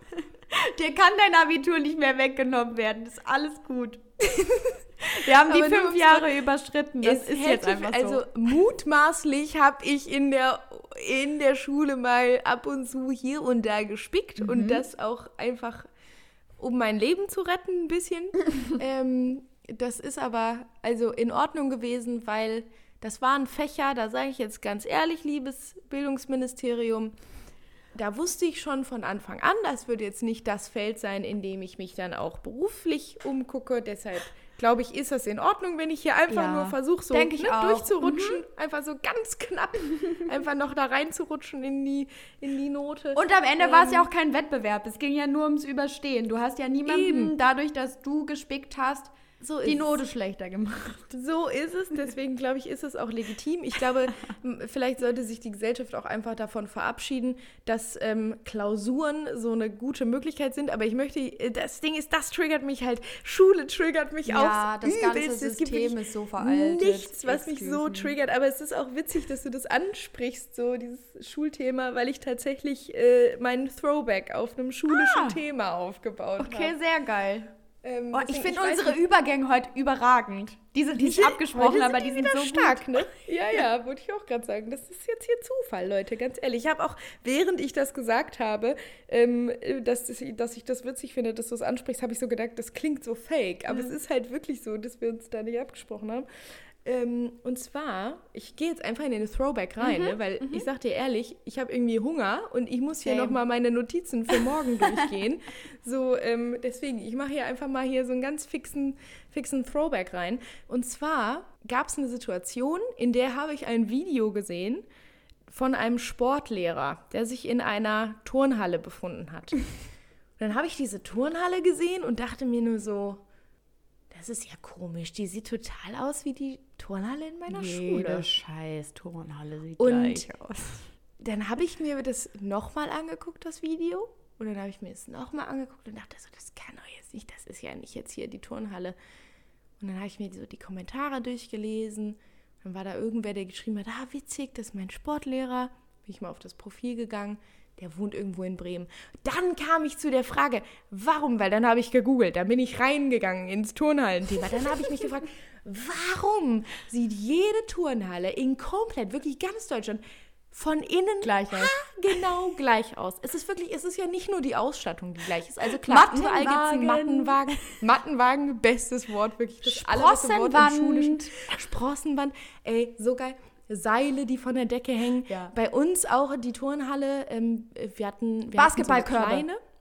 Dir kann dein Abitur nicht mehr weggenommen werden. Das ist alles gut. Wir haben die fünf Jahre überschritten. Das Es ist jetzt einfach so. Also mutmaßlich habe ich in der, in der Schule mal ab und zu hier und da gespickt Mhm. und das auch einfach, um mein Leben zu retten, ein bisschen. ähm, das ist aber also in Ordnung gewesen, weil das waren Fächer, da sage ich jetzt ganz ehrlich, liebes Bildungsministerium, da wusste ich schon von Anfang an, das wird jetzt nicht das Feld sein, in dem ich mich dann auch beruflich umgucke. Deshalb glaube ich, ist das in Ordnung, wenn ich hier einfach Ja, nur versuche, so ne, durchzurutschen, einfach so ganz knapp, einfach noch da reinzurutschen in die, in die Note. Und am Ende war es Ähm, ja auch kein Wettbewerb. Es ging ja nur ums Überstehen. Du hast ja niemanden Eben. dadurch, dass du gespickt hast, so die Note schlechter gemacht. So ist es, deswegen glaube ich, ist es auch legitim. Ich glaube, vielleicht sollte sich die Gesellschaft auch einfach davon verabschieden, dass ähm, Klausuren so eine gute Möglichkeit sind. Aber ich möchte, äh, das Ding ist, das triggert mich halt. Schule triggert mich Ja, aufs das ganze gibt System ist so veraltet. Nichts, was mich so triggert. Aber es ist auch witzig, dass du das ansprichst, so dieses Schulthema, weil ich tatsächlich äh, meinen Throwback auf einem schulischen Ah. Thema aufgebaut Okay, habe. sehr geil. Ähm, Oh, ich finde unsere Übergänge heute überragend. Die sind nicht abgesprochen, aber die die sind so stark, ne? Ja, ja, wollte ich auch gerade sagen. Das ist jetzt hier Zufall, Leute, ganz ehrlich. Ich habe auch, während ich das gesagt habe, ähm, dass, das- dass ich das witzig finde, dass du es ansprichst, habe ich so gedacht, das klingt so fake. Aber es ist halt wirklich so, dass wir uns da nicht abgesprochen haben. Ähm, und zwar, ich gehe jetzt einfach in den Throwback rein, ne? weil ich sag dir ehrlich, ich habe irgendwie Hunger und ich muss hier Same. nochmal meine Notizen für morgen durchgehen. So, ähm, deswegen, ich mache hier einfach mal hier so einen ganz fixen, fixen Throwback rein. Und zwar gab es eine Situation, in der habe ich ein Video gesehen von einem Sportlehrer, der sich in einer Turnhalle befunden hat. Und dann habe ich diese Turnhalle gesehen und dachte mir nur so, das ist ja komisch, die sieht total aus wie die Turnhalle in meiner Schule. scheiß Turnhalle sieht Und- gleich aus. Dann habe ich mir das nochmal angeguckt, das Video. Und dann habe ich mir es nochmal angeguckt und dachte so, das kann doch jetzt nicht, das ist ja nicht jetzt hier die Turnhalle. Und dann habe ich mir so die Kommentare durchgelesen. Dann war da irgendwer, der geschrieben hat, ah, witzig, das ist mein Sportlehrer. Bin ich mal auf das Profil gegangen. Der wohnt irgendwo in Bremen. Dann kam ich zu der Frage, warum? Weil dann habe ich gegoogelt, dann bin ich reingegangen ins Turnhallenthema. Dann habe ich mich gefragt, warum sieht jede Turnhalle in komplett, wirklich ganz Deutschland von innen Gleich aus. genau gleich aus. Es ist wirklich, es ist ja nicht nur die Ausstattung, die gleich ist. Also klar, überall gibt es einen Mattenwagen. Mattenwagen, bestes Wort, wirklich das allerbeste Wort. Schulischen. Sprossenwand, ey, so geil. Seile, die von der Decke hängen. Ja. Bei uns auch die Turnhalle, ähm, wir hatten wir Basketballkörbe. Hatten so eine kleine.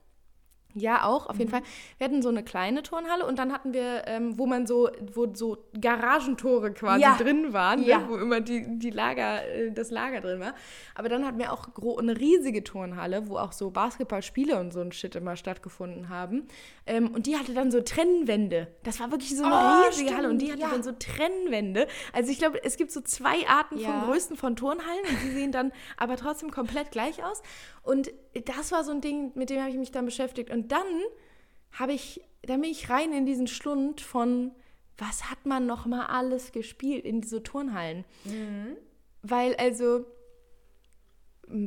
Ja, auch, auf jeden Fall. Wir hatten so eine kleine Turnhalle und dann hatten wir, ähm, wo man so, wo so Garagentore quasi Ja. drin waren, Ja. ne, wo immer die, die Lager, äh, das Lager drin war. Aber dann hatten wir auch eine riesige Turnhalle, wo auch so Basketballspiele und so ein Shit immer stattgefunden haben. Ähm, und die hatte dann so Trennwände. Das war wirklich so eine Oh, riesige Halle und die hatte stimmt, ja. dann so Trennwände. Also ich glaube, es gibt so zwei Arten von Größen von Turnhallen und die sehen dann aber trotzdem komplett gleich aus. Und das war so ein Ding, mit dem habe ich mich dann beschäftigt. Und dann habe ich, da bin ich rein in diesen Schlund von, was hat man noch mal alles gespielt in diese Turnhallen? Weil also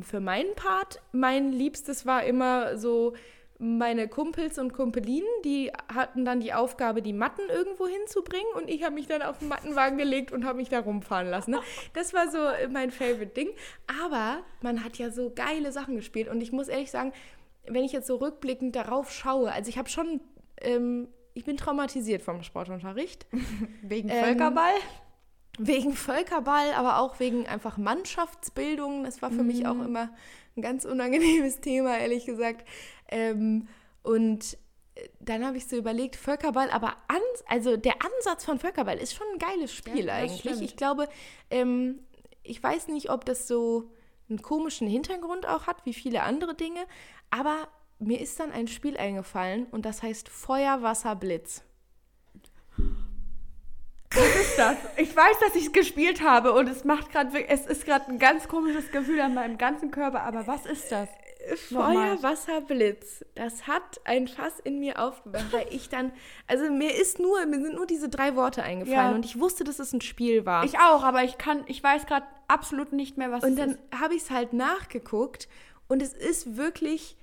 für meinen Part, mein Liebstes war immer so meine Kumpels und Kumpelinen, die hatten dann die Aufgabe, die Matten irgendwo hinzubringen und ich habe mich dann auf den Mattenwagen gelegt und habe mich da rumfahren lassen. Ne? Das war so mein Favorite Ding. Aber man hat ja so geile Sachen gespielt und ich muss ehrlich sagen, wenn ich jetzt so rückblickend darauf schaue, also ich habe schon, ähm, ich bin traumatisiert vom Sportunterricht. Wegen Ähm, Völkerball? Wegen Völkerball, aber auch wegen einfach Mannschaftsbildung. Das war für mich auch immer ein ganz unangenehmes Thema, ehrlich gesagt. Ähm, und äh, dann habe ich so überlegt, Völkerball, aber ans also der Ansatz von Völkerball ist schon ein geiles Spiel Ja, eigentlich. Ich glaube, ähm, ich weiß nicht, ob das so einen komischen Hintergrund auch hat, wie viele andere Dinge, aber mir ist dann ein Spiel eingefallen und das heißt Feuer, Wasser, Blitz. ist das? Ich weiß, dass ich es gespielt habe und es macht gerade, es ist gerade ein ganz komisches Gefühl an meinem ganzen Körper, aber was ist das? Feuer, Wasser, Blitz. Das hat ein Fass in mir aufgemacht, weil ich dann, also mir ist nur, mir sind nur diese drei Worte eingefallen Ja. und ich wusste, dass es ein Spiel war. Ich auch, aber ich kann, ich weiß gerade absolut nicht mehr, was und es dann ist. habe ich es halt nachgeguckt und es ist wirklich,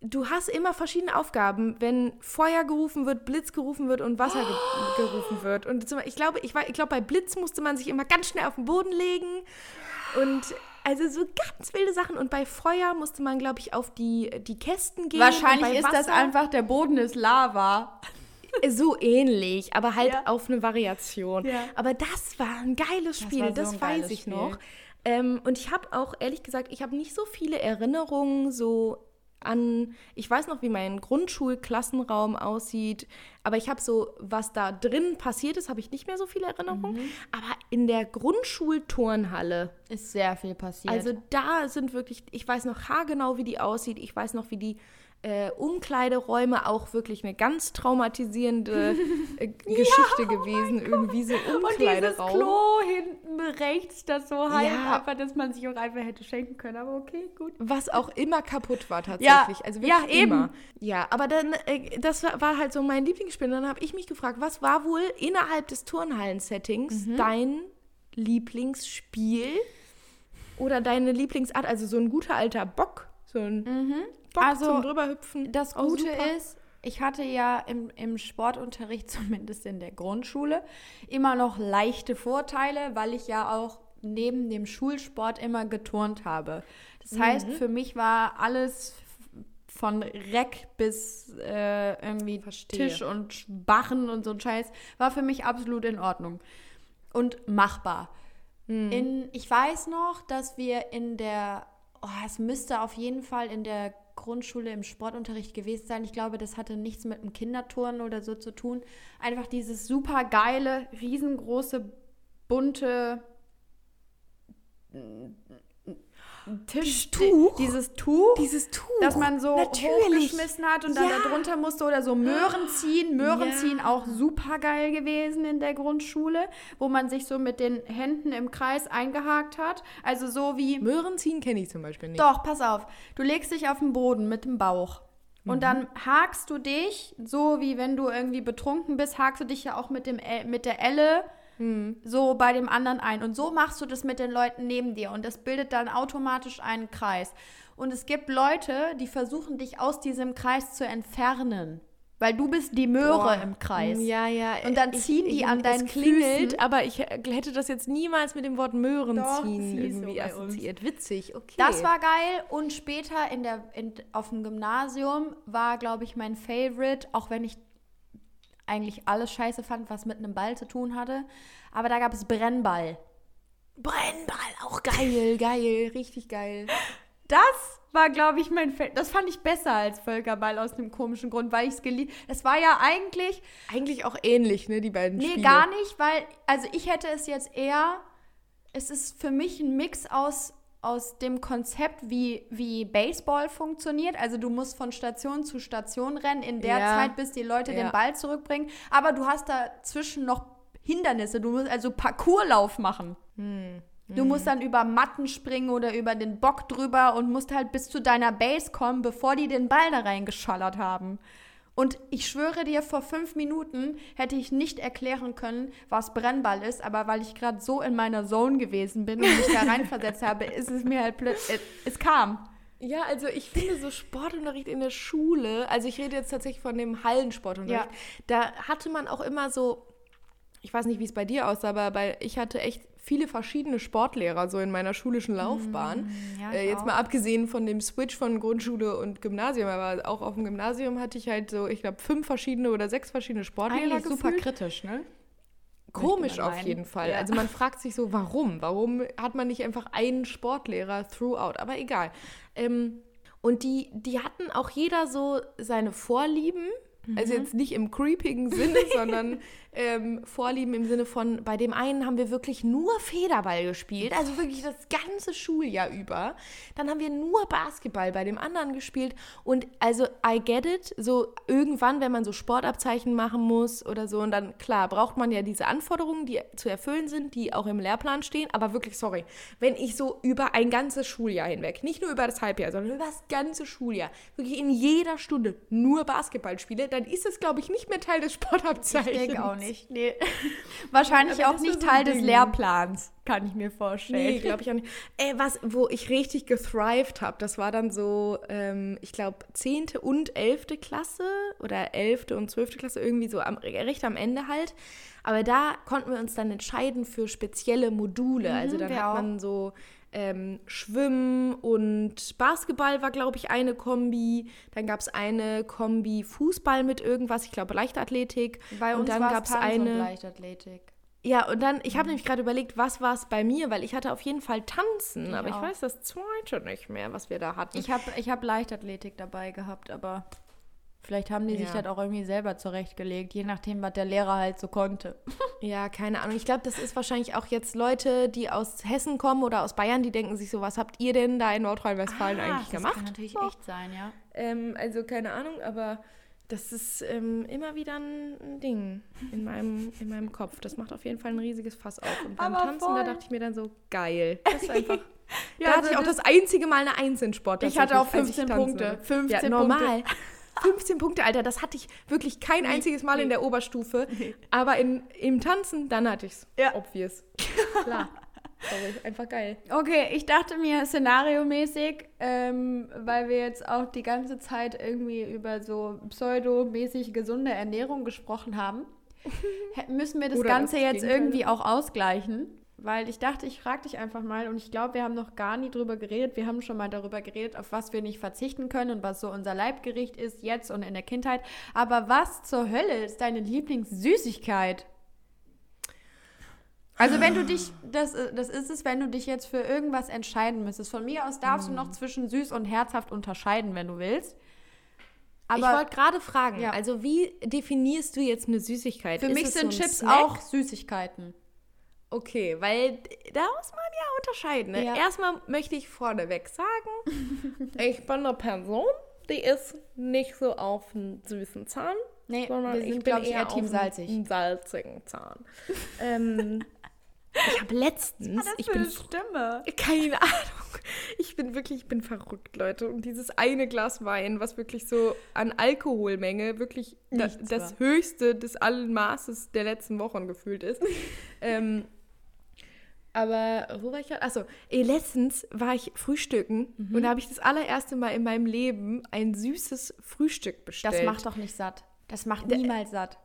du hast immer verschiedene Aufgaben, wenn Feuer gerufen wird, Blitz gerufen wird und Wasser ge gerufen wird. Und ich glaube, ich, war- ich glaube, bei Blitz musste man sich immer ganz schnell auf den Boden legen und also so ganz wilde Sachen. Und bei Feuer musste man, glaube ich, auf die, die Kästen gehen. Wahrscheinlich ist das Wasser- einfach, der Boden ist Lava. so ähnlich, aber halt Ja. auf eine Variation. Ja. Aber das war ein geiles Das Spiel, das, so ein weiß ich Spiel. noch. Ähm, und ich habe auch, ehrlich gesagt, ich habe nicht so viele Erinnerungen so an, ich weiß noch, wie mein Grundschulklassenraum aussieht, aber ich habe so, was da drin passiert ist, habe ich nicht mehr so viele Erinnerungen. Mhm. Aber in der Grundschulturnhalle, Ist sehr viel passiert. also da sind wirklich, ich weiß noch haargenau, wie die aussieht. Ich weiß noch, wie die äh, Umkleideräume auch wirklich eine ganz traumatisierende äh, Geschichte gewesen. Irgendwie so und dieses Umkleideraum. Klo hinten rechts, das so halb, Ja. einfach, dass man sich auch einfach hätte schenken können. Aber okay, gut. Was auch immer kaputt war tatsächlich. also ja, eben. immer. Ja, aber dann, äh, das war, halt so mein Lieblingsspiel. Und dann habe ich mich gefragt, was war wohl innerhalb des Turnhallen-Settings Mhm. dein Lieblingsspiel oder deine Lieblingsart? Also so ein guter alter Bock. So ein Bock Also, zum drüberhüpfen. Das Auch Gute super. ist, ich hatte ja im, im Sportunterricht, zumindest in der Grundschule, immer noch leichte Vorteile, weil ich ja auch neben dem Schulsport immer geturnt habe. Das heißt, Mhm. für mich war alles von Reck bis äh, irgendwie Verstehe. Tisch und Bachen und so ein Scheiß, war für mich absolut in Ordnung und machbar. Mhm. In, ich weiß noch, dass wir in der, oh, es müsste auf jeden Fall in der Grundschule im Sportunterricht gewesen sein. Ich glaube, das hatte nichts mit dem Kinderturnen oder so zu tun. Einfach dieses super geile, riesengroße, bunte Tisch, Dieses Tuch? dieses Tuch, Dieses Tuch. das man so Natürlich. hochgeschmissen hat und dann Ja. da drunter musste oder so Möhren ziehen. Möhren Ja. ziehen auch super geil gewesen in der Grundschule, wo man sich so mit den Händen im Kreis eingehakt hat. Also so wie Möhren ziehen kenne ich zum Beispiel nicht. doch, pass auf. Du legst dich auf den Boden mit dem Bauch. Und dann hakst du dich, so wie wenn du irgendwie betrunken bist, hakst du dich ja auch mit, dem, mit der Elle so bei dem anderen ein. Und so machst du das mit den Leuten neben dir. Und das bildet dann automatisch einen Kreis. Und es gibt Leute, die versuchen, dich aus diesem Kreis zu entfernen. Weil du bist die Möhre Boah. im Kreis. Ja, ja. Und dann ziehen die an deinen es klingelt, Füßen. aber ich hätte das jetzt niemals mit dem Wort Möhren Doch, ziehen so irgendwie uns. assoziiert. Witzig, okay. Das war geil. Und später in der, in, auf dem Gymnasium war, glaube ich, mein Favorite, auch wenn ich eigentlich alles scheiße fand, was mit einem Ball zu tun hatte. Aber da gab es Brennball. Brennball, auch geil, geil, richtig geil. Das war, glaube ich, mein Favorite. Das fand ich besser als Völkerball aus einem komischen Grund, weil ich es geliebt. Es war ja eigentlich, Eigentlich auch ähnlich, ne, die beiden nee, Spiele. gar nicht, weil, also ich hätte es jetzt eher, es ist für mich ein Mix aus, aus dem Konzept, wie, wie Baseball funktioniert. Also du musst von Station zu Station rennen in der Ja. Zeit, bis die Leute Ja. den Ball zurückbringen. Aber du hast dazwischen noch Hindernisse. Du musst also Parcourslauf machen. Hm. Du musst dann über Matten springen oder über den Bock drüber und musst halt bis zu deiner Base kommen, bevor die den Ball da reingeschallert haben. Und ich schwöre dir, vor fünf Minuten hätte ich nicht erklären können, was Brennball ist, aber weil ich gerade so in meiner Zone gewesen bin und mich da reinversetzt habe, ist es mir halt plötzlich, es kam. Ja, also ich finde so Sportunterricht in der Schule, also ich rede jetzt tatsächlich von dem Hallensportunterricht, Ja. da hatte man auch immer so, ich weiß nicht, wie es bei dir aussah, aber bei, ich hatte echt viele verschiedene Sportlehrer so in meiner schulischen Laufbahn. Mm, ja, äh, jetzt auch. mal abgesehen von dem Switch von Grundschule und Gymnasium, aber auch auf dem Gymnasium hatte ich halt so, ich glaube, fünf verschiedene oder sechs verschiedene Sportlehrer Eigentlich super gefühlt. kritisch, ne? Komisch auf meinen. jeden Fall. Ja. Also man fragt sich so, warum? Warum hat man nicht einfach einen Sportlehrer throughout? Aber egal. Ähm, und die, die hatten auch jeder so seine Vorlieben. Also jetzt nicht im creepigen Sinne, sondern ähm, Vorlieben im Sinne von, bei dem einen haben wir wirklich nur Federball gespielt, also wirklich das ganze Schuljahr über. Dann haben wir nur Basketball bei dem anderen gespielt. Und also, I get it, so irgendwann, wenn man so Sportabzeichen machen muss oder so, und dann, klar, braucht man ja diese Anforderungen, die zu erfüllen sind, die auch im Lehrplan stehen. Aber wirklich, sorry, wenn ich so über ein ganzes Schuljahr hinweg, nicht nur über das Halbjahr, sondern über das ganze Schuljahr, wirklich in jeder Stunde nur Basketball spiele, dann ist es, glaube ich, nicht mehr Teil des Sportabzeichens. Ich denke auch nicht. Nee. Wahrscheinlich auch nicht so Teil des. Lehrplans, kann ich mir vorstellen. Nee, glaube ich auch nicht. Ey, was, wo ich richtig gethrived habe, das war dann so, ähm, ich glaube, 10. und 11. Klasse oder 11. und 12. Klasse, irgendwie so am, recht am Ende halt. Aber da konnten wir uns dann entscheiden für spezielle Module. also dann Mhm, hat man so ähm, Schwimmen und Basketball war, glaube ich, eine Kombi. Dann gab es eine Kombi Fußball mit irgendwas, ich glaube Leichtathletik. Bei und uns dann gab es eine. Leichtathletik. Ja, und dann, ich habe nämlich gerade überlegt, was war es bei mir, weil ich hatte auf jeden Fall Tanzen, Ich aber ich auch. weiß das zweite nicht mehr, was wir da hatten. Ich habe ich hab Leichtathletik dabei gehabt, aber vielleicht haben die sich Ja. das auch irgendwie selber zurechtgelegt, je nachdem, was der Lehrer halt so konnte. ja, keine Ahnung. Ich glaube, das ist wahrscheinlich auch jetzt Leute, die aus Hessen kommen oder aus Bayern, die denken sich so, was habt ihr denn da in Nordrhein-Westfalen eigentlich Ah, das gemacht? kann natürlich So. echt sein, ja. Ähm, also keine Ahnung, aber das ist ähm, immer wieder ein, Ding in meinem, in meinem Kopf. Das macht auf jeden Fall ein riesiges Fass auf. Und beim Aber Tanzen, voll. da dachte ich mir dann so, geil. Das ist einfach... Ja, da hatte also ich auch das- das einzige Mal eine Eins in Sport. Ich hatte auch tatsächlich, als ich 15 tanzen Punkte. war. 15 ja, Punkte. Normal. 15 Punkte, Alter, das hatte ich wirklich kein einziges Mal in der Oberstufe. Aber in, im Tanzen, dann hatte ich's. Ja. Obvious. Klar. Sorry, einfach geil. Okay, ich dachte mir szenariomäßig, ähm, weil wir jetzt auch die ganze Zeit irgendwie über so pseudomäßig gesunde Ernährung gesprochen haben, müssen wir das Oder Ganze das jetzt irgendwie auch ausgleichen. Weil ich dachte, ich frage dich einfach mal und ich glaube, wir haben noch gar nie drüber geredet. Wir haben schon mal darüber geredet, auf was wir nicht verzichten können und was so unser Leibgericht ist jetzt und in der Kindheit. Aber was zur Hölle ist deine Lieblingssüßigkeit? Also wenn du dich, das, das ist es, wenn du dich jetzt für irgendwas entscheiden müsstest. Von mir aus darfst du noch zwischen süß und herzhaft unterscheiden, wenn du willst. ich Aber wollte gerade fragen, Ja. also wie definierst du jetzt eine Süßigkeit? für Ist mich sind so ein Chips Snack? auch Süßigkeiten. Okay, weil da muss man ja unterscheiden. Ne? Ja. Erstmal möchte ich vorneweg sagen, ich bin eine Person, die ist nicht so auf einen süßen Zahn, Nee, sondern wir ich sind, bin glaube ich, eher auf Team einen- salzig. einen salzigen Zahn. ähm, Ich habe letztens, ich bin Stimme. keine Ahnung. Ich bin wirklich, ich bin verrückt, Leute. Und dieses eine Glas Wein, was wirklich so an Alkoholmenge wirklich da, das war. höchste des allen Maßes der letzten Wochen gefühlt ist. ähm, aber wo war ich gerade? Achso, eh, letztens war ich frühstücken Mhm. und da habe ich das allererste Mal in meinem Leben ein süßes Frühstück bestellt. Das macht doch nicht satt. Das macht niemals satt.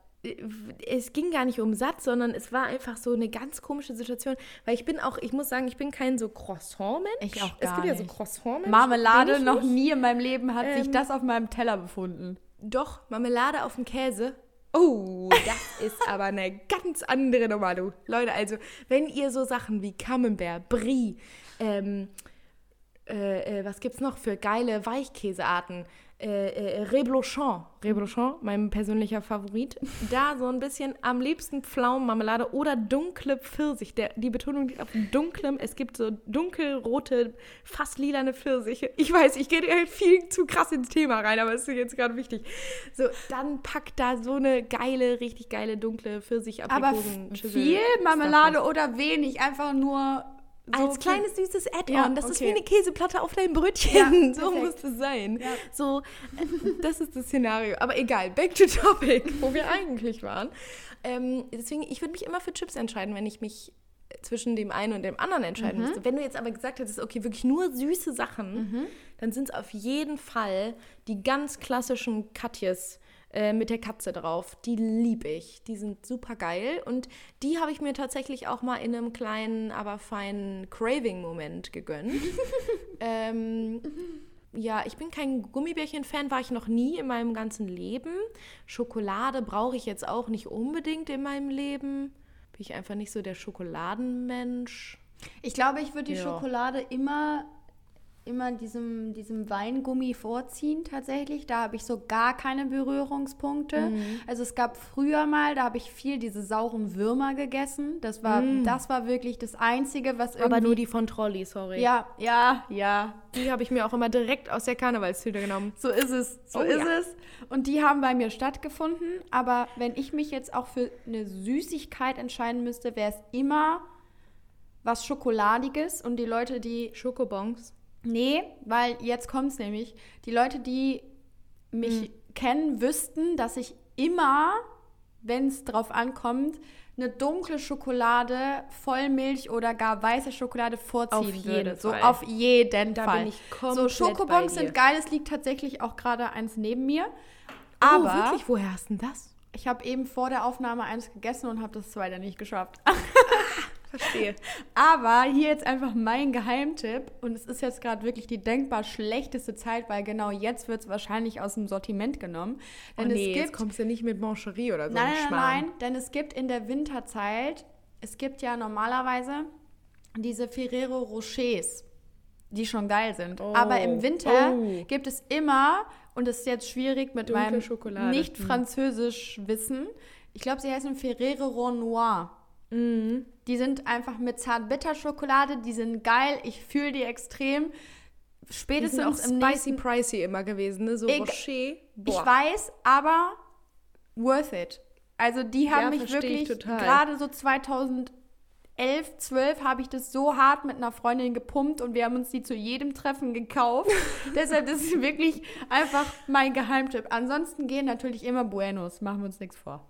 es ging gar nicht um satt, sondern es war einfach so eine ganz komische Situation, weil ich bin auch, ich muss sagen, ich bin kein so Croissant-Mensch. Ich auch Es gar gibt ja so nicht. Croissant-Menschen. Marmelade, noch nicht. nie in meinem Leben hat sich Ähm, das auf meinem Teller befunden. Doch, Marmelade auf dem Käse. Oh, das ist aber eine ganz andere Nummer, du. Leute, also, wenn ihr so Sachen wie Camembert, Brie, ähm, äh, äh, was gibt's noch für geile Weichkäsearten? Äh, äh, Reblochon, Reblochon, mein persönlicher Favorit. Da so ein bisschen am liebsten Pflaumenmarmelade oder dunkle Pfirsich. Der, die Betonung liegt auf dunklem. Es gibt so dunkelrote, fast lilane Pfirsiche. Ich weiß, ich gehe viel zu krass ins Thema rein, aber es ist jetzt gerade wichtig. So, dann packt da so eine geile, richtig geile dunkle pfirsich Aber f- viel Marmelade oder wenig, einfach nur so als kleines süßes Add-on. Ja, das ist wie okay. eine Käseplatte auf deinem Brötchen. Ja, so muss es sein. Ja. So, äh, das ist das Szenario. Aber egal, back to topic, wo wir eigentlich waren. Ähm, deswegen, ich würde mich immer für Chips entscheiden, wenn ich mich zwischen dem einen und dem anderen entscheiden müsste. Wenn du jetzt aber gesagt hättest, okay, wirklich nur süße Sachen, dann sind es auf jeden Fall die ganz klassischen Katjes äh, mit der Katze drauf. Die liebe ich. Die sind super geil. Und die habe ich mir tatsächlich auch mal in einem kleinen, aber feinen Craving-Moment gegönnt. ähm, ja, ich bin kein Gummibärchen-Fan, war ich noch nie in meinem ganzen Leben. Schokolade brauche ich jetzt auch nicht unbedingt in meinem Leben. Bin ich einfach nicht so der Schokoladenmensch. Ich glaube, ich würde die Ja. Schokolade immer, immer diesem, diesem Weingummi vorziehen tatsächlich. Da habe ich so gar keine Berührungspunkte. Mhm. Also es gab früher mal, da habe ich viel diese sauren Würmer gegessen. Das war, das war wirklich das Einzige, was irgendwie... Mhm. Aber nur die von Trolli, sorry. Ja, ja, ja. Die habe ich mir auch immer direkt aus der Karnevalstüte genommen. So ist es. So Oh ist ja. es. Und die haben bei mir stattgefunden. Aber wenn ich mich jetzt auch für eine Süßigkeit entscheiden müsste, wäre es immer was Schokoladiges. Und die Leute, die. Schokobons. Nee, weil jetzt kommt es nämlich. Die Leute, die mich Hm. kennen, wüssten, dass ich immer, wenn es drauf ankommt, eine dunkle Schokolade, Vollmilch oder gar weiße Schokolade vorziehen Auf jeden würde. So Fall. auf jeden Da Fall. bin ich so komplett Schokobons bei dir. sind geil. Es liegt tatsächlich auch gerade eins neben mir. Aber Aber oh, wirklich, woher hast du denn das? ich habe eben vor der Aufnahme eins gegessen und habe das zweite nicht geschafft. Verstehe. Aber hier jetzt einfach mein Geheimtipp. Und es ist jetzt gerade wirklich die denkbar schlechteste Zeit, weil genau jetzt wird es wahrscheinlich aus dem Sortiment genommen. Oh Denn nee, es jetzt gibt. kommst du nicht mit Mancherie oder so Nein, nein, nein, denn es gibt in der Winterzeit, es gibt ja normalerweise diese Ferrero Rochers, die schon geil sind. Oh. Aber im Winter Oh. gibt es immer, und das ist jetzt schwierig mit Dunkle meinem Schokolade. nicht Hm. französisch Wissen, ich glaube, sie heißen Ferrero Noir. Mhm. Die sind einfach mit Zartbitterschokolade, die sind geil, ich fühle die extrem. Die Spätestens sind auch im spicy pricey immer gewesen, ne? So Rocher. ich weiß, aber worth it. Also die haben Ja, mich wirklich, total. gerade so 2011, 12 habe ich das so hart mit einer Freundin gepumpt und wir haben uns die zu jedem Treffen gekauft. Deshalb ist es wirklich einfach mein Geheimtipp. Ansonsten gehen natürlich immer Buenos, machen wir uns nichts vor.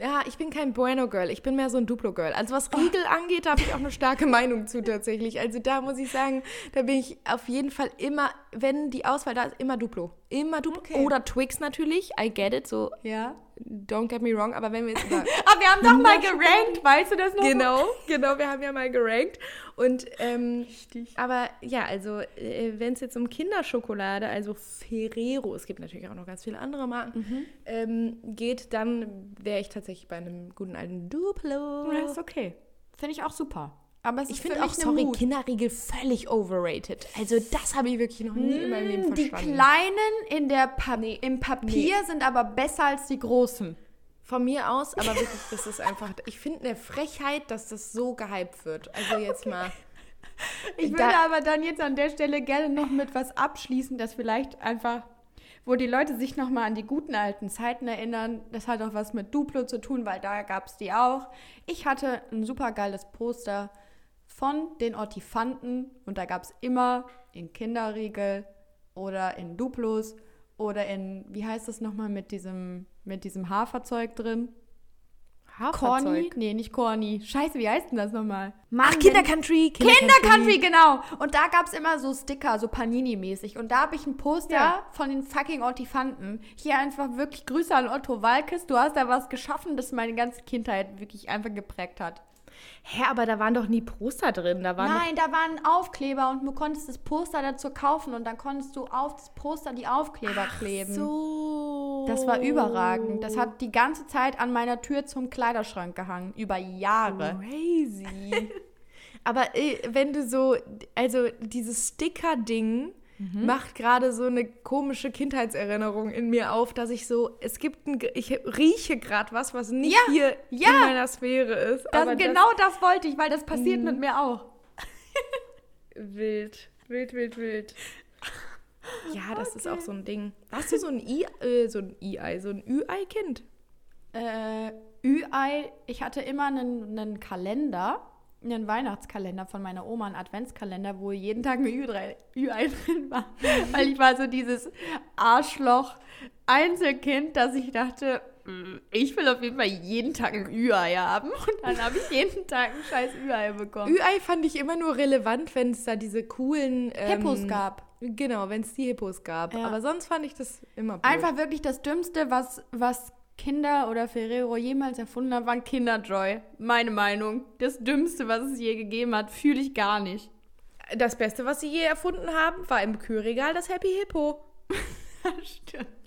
Ja, ich bin kein Bueno-Girl, ich bin mehr so ein Duplo-Girl. Also was Riegel angeht, da habe ich auch eine starke Meinung zu tatsächlich. Also da muss ich sagen, da bin ich auf jeden Fall immer, wenn die Auswahl da ist, immer Duplo. Immer Duplo. Okay. Oder Twix natürlich, I get it, so Ja. Don't get me wrong, aber wenn wir jetzt über... Aber wir haben doch mal gerankt, weißt du das noch? genau, genau, wir haben ja mal gerankt. Und, ähm, aber ja, also äh, wenn es jetzt um Kinderschokolade, also Ferrero, es gibt natürlich auch noch ganz viele andere Marken, Mhm. ähm, geht, dann wäre ich tatsächlich bei einem guten alten Duplo. Das ist okay. Finde ich auch super. Aber es Ich finde auch, sorry, Mut. Kinderriegel völlig overrated. Also das habe ich wirklich noch nie in meinem Leben Mm, Die verstanden. kleinen in der Pa- im Papier sind aber besser als die großen. Von mir aus, aber wirklich, das ist einfach, ich finde eine Frechheit, dass das so gehypt wird. Also jetzt mal. Ich Da- würde aber dann jetzt an der Stelle gerne noch mit was abschließen, das vielleicht einfach, wo die Leute sich nochmal an die guten alten Zeiten erinnern. Das hat auch was mit Duplo zu tun, weil da gab es die auch. Ich hatte ein super geiles Poster von den Ortifanten und da gab es immer in Kinderriegel oder in Duplos oder in, wie heißt das nochmal, mit diesem, mit diesem Haferzeug drin? Corny? Nee, nicht Corny. Scheiße, wie heißt denn das nochmal? Mann, Ach, Kindercountry. Kindercountry, genau. Und da gab es immer so Sticker, so Panini-mäßig. Und da habe ich ein Poster ja. von den fucking Ortifanten. Hier einfach wirklich Grüße an Otto Walkes. Du hast da was geschaffen, das meine ganze Kindheit wirklich einfach geprägt hat. Hä, aber da waren doch nie Poster drin. Da waren Nein, da waren Aufkleber und du konntest das Poster dazu kaufen und dann konntest du auf das Poster die Aufkleber Ach kleben. so. Das war überragend. Das hat die ganze Zeit an meiner Tür zum Kleiderschrank gehangen. Über Jahre. Crazy. aber äh, wenn du so, also dieses Sticker-Ding mhm. macht gerade so eine komische Kindheitserinnerung in mir auf, dass ich so, es gibt ein, ich rieche gerade was, was nicht ja, hier ja. in meiner Sphäre ist. Das, genau das, das, wollte ich, weil das passiert mit mhm. mir auch. wild, wild, wild, wild. Ja, das okay. ist auch so ein Ding. Warst du so ein I, äh, so ein I-Ei, so ein Ü-Ei-Kind? Äh, Ü-Ei, ich hatte immer einen, einen Kalender einen Weihnachtskalender von meiner Oma, einen Adventskalender, wo jeden Tag ein Ü-Ei drin war. Weil ich war so dieses Arschloch-Einzelkind, dass ich dachte, mm, ich will auf jeden Fall jeden Tag ein Ü-Ei haben. Und dann habe ich jeden Tag ein scheiß Ü-Ei bekommen. Ü-Ei fand ich immer nur relevant, wenn es da diese coolen ähm, Hippos gab. Genau, wenn es die Hippos gab. Ja. Aber sonst fand ich das immer blöd. Einfach wirklich das Dümmste, was, was Kinder oder Ferrero jemals erfunden haben, waren Kinderjoy. Meine Meinung. Das Dümmste, was es je gegeben hat, fühle ich gar nicht. Das Beste, was sie je erfunden haben, war im Kühlregal das Happy Hippo. Stimmt.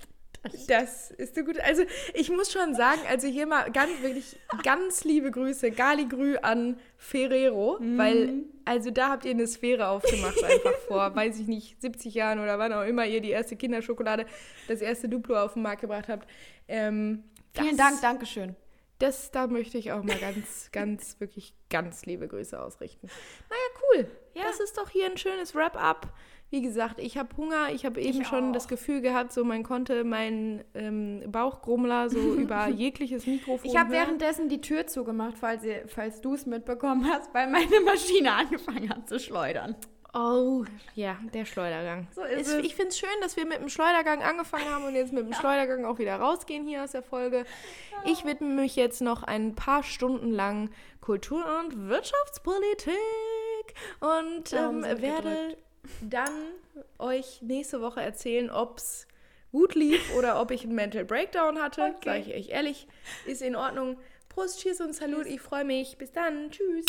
Das ist so gut. Also ich muss schon sagen, also hier mal ganz wirklich ganz liebe Grüße, Galigrü an Ferrero, mm. weil also da habt ihr eine Sphäre aufgemacht einfach vor, weiß ich nicht, 70 Jahren oder wann auch immer ihr die erste Kinderschokolade, das erste Duplo auf den Markt gebracht habt. Ähm, Vielen das, Dank, Dankeschön. Das, da möchte ich auch mal ganz, ganz, wirklich ganz liebe Grüße ausrichten. Naja, cool. Ja. Das ist doch hier ein schönes Wrap-up. Wie gesagt, ich habe Hunger. Ich habe eben ich schon das Gefühl gehabt, so man konnte meinen ähm, Bauchgrummler so über jegliches Mikrofon. Ich habe währenddessen die Tür zugemacht, falls, falls du es mitbekommen hast, weil meine Maschine angefangen hat zu schleudern. Oh, ja, der Schleudergang. So ist es. Ich finde es schön, dass wir mit dem Schleudergang angefangen haben und jetzt mit dem ja. Schleudergang auch wieder rausgehen hier aus der Folge. Ja. Ich widme mich jetzt noch ein paar Stunden lang Kultur- und Wirtschaftspolitik und ähm, werde gedrückt. Dann euch nächste Woche erzählen, ob es gut lief oder ob ich einen Mental Breakdown hatte. Okay. Sage ich euch ehrlich, ist in Ordnung. Prost, Cheers und Salut. Ich freue mich. Bis dann. Tschüss.